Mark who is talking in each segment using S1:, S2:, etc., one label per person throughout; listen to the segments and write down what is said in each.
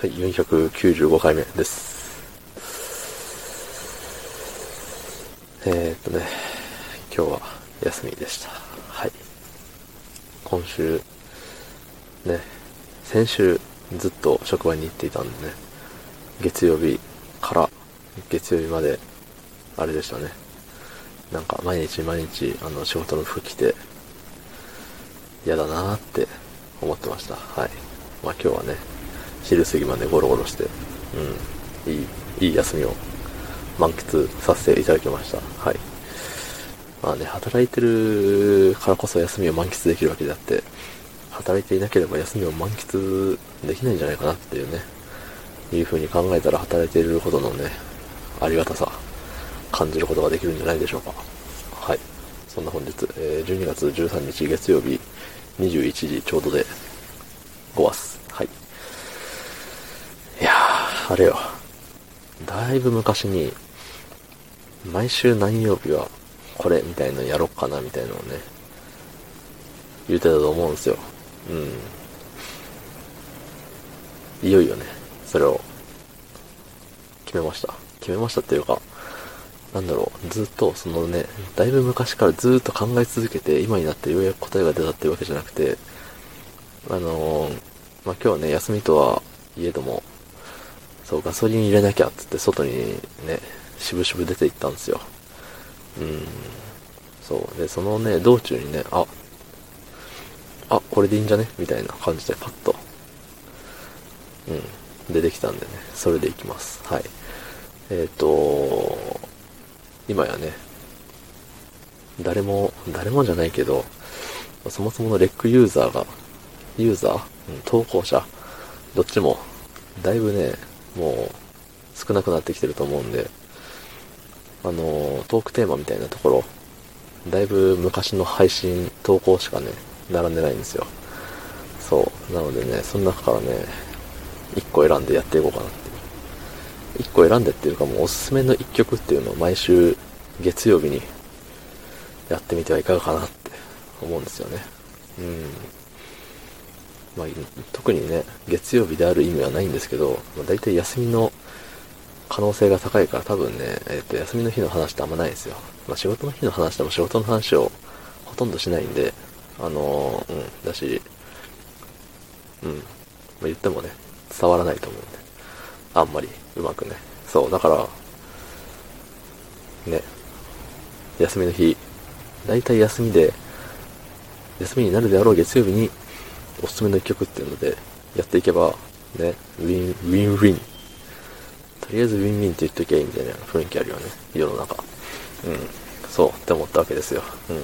S1: はい、495回目です。えー、っとね、今日は休みでした。はい。今週、ね、先週ずっと職場に行っていたんでね、月曜日から月曜日まで、あれでしたね。なんか毎日毎日、あの、仕事の服着て、嫌だなーって思ってました。はい。まあ今日はね、昼過ぎまでゴロゴロして、うん、いい、いい休みを満喫させていただきました。はい。まあね、働いてるからこそ休みを満喫できるわけであって、働いていなければ休みを満喫できないんじゃないかなっていうね、いう風に考えたら働いていることのね、ありがたさ、感じることができるんじゃないでしょうか。はい。そんな本日、え12月13日月曜日21時ちょうどで5話はい。いやー、あれよ。だいぶ昔に、毎週何曜日はこれみたいのやろっかなみたいなのをね、言ってたと思うんですよ。うん。いよいよね、それを決めました。決めましたっていうか、なんだろう、ずっとそのね、だいぶ昔からずっと考え続けて、今になってようやく答えが出たっていうわけじゃなくて、あのー、まあ、今日はね、休みとはいえども、そう、ガソリン入れなきゃっつって外にね、しぶしぶ出て行ったんですよ。うん。そう。で、そのね、道中にね、あ、あ、これでいいんじゃね？みたいな感じでパッと、うん、出てきたんでね、それで行きます。はい。えっ、と、今やね、誰も、誰もじゃないけど、そもそものレックユーザーが、ユーザー、うん、投稿者、どっちも、だいぶね、もう、少なくなってきてると思うんで、あの、トークテーマみたいなところ、だいぶ昔の配信、投稿しかね、並んでないんですよ。そう。なのでね、その中からね、一個選んでやっていこうかなっていう。一個選んでっていうかもうおすすめの一曲っていうのを毎週月曜日にやってみてはいかがかなって思うんですよね。うん。まあ、特にね、月曜日である意味はないんですけど、まあ、大体休みの可能性が高いから多分ね、えっ、と、休みの日の話ってあんまないんですよ。まあ、仕事の日の話でも仕事の話をほとんどしないんで、あのーうん、だし、うん、まあ、言ってもね、伝わらないと思うんで、あんまりうまくね。そう、だから、ね、休みの日、大体休みで、休みになるであろう月曜日に、おすすめの曲っていうので、やっていけば、ね、ウィン、ウィンウィン。とりあえずウィンウィンって言っときゃいいみたいな雰囲気あるよね、世の中。うん、そうって思ったわけですよ。うん。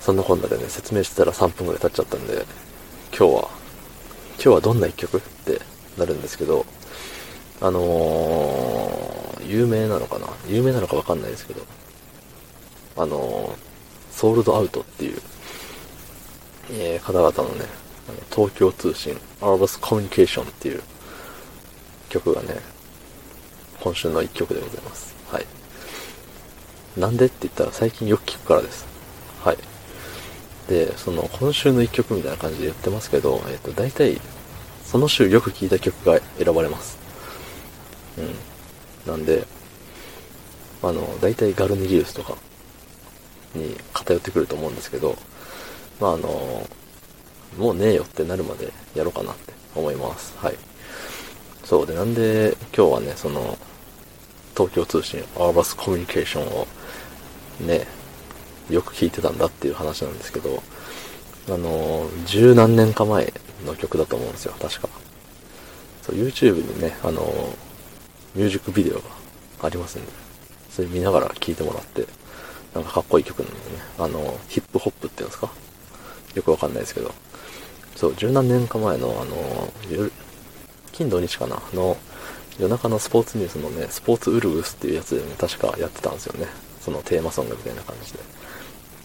S1: そんなこんなでね、説明してたら3分くらい経っちゃったんで、今日は、今日はどんな一曲？ってなるんですけど、あのー、有名なのかな？有名なのかわかんないですけど、あのー、ソールドアウトっていう、えー、方々のね、あの東京通信、アーバスコミュニケーションっていう曲がね、今週の一曲でございます。はい。なんでって言ったら最近よく聞くからです。はい。で、その、今週の一曲みたいな感じで言ってますけど、えっ、と、大体、その週よく聴いた曲が選ばれます。うん。なんで、あの、大体ガルニリウスとかに偏ってくると思うんですけど、まああの、もうねえよってなるまでやろうかなって思います。はい。そうで、なんで今日はね、その、東京通信アーバスコミュニケーションをね、よく聞いてたんだっていう話なんですけど、あの、十何年か前の曲だと思うんですよ、確か。そう YouTube にね、あの、ミュージックビデオがありますんで、それ見ながら聴いてもらって、なんかかっこいい曲なんでね、あの、ヒップホップっていうんですか？よくわかんないですけど、そう、十何年か前の、あの、夜、金土日かな？の、夜中のスポーツニュースのね、スポーツウルグスっていうやつでね、確かやってたんですよね。そのテーマソングみたいな感じで。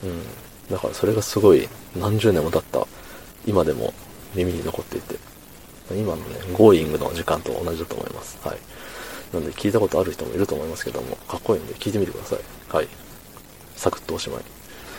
S1: うん。だからそれがすごい何十年も経った今でも耳に残っていて、今のね、Going の時間と同じだと思います。はい。なんで聞いたことある人もいると思いますけども、かっこいいんで聞いてみてください。はい。サクッとおしまい。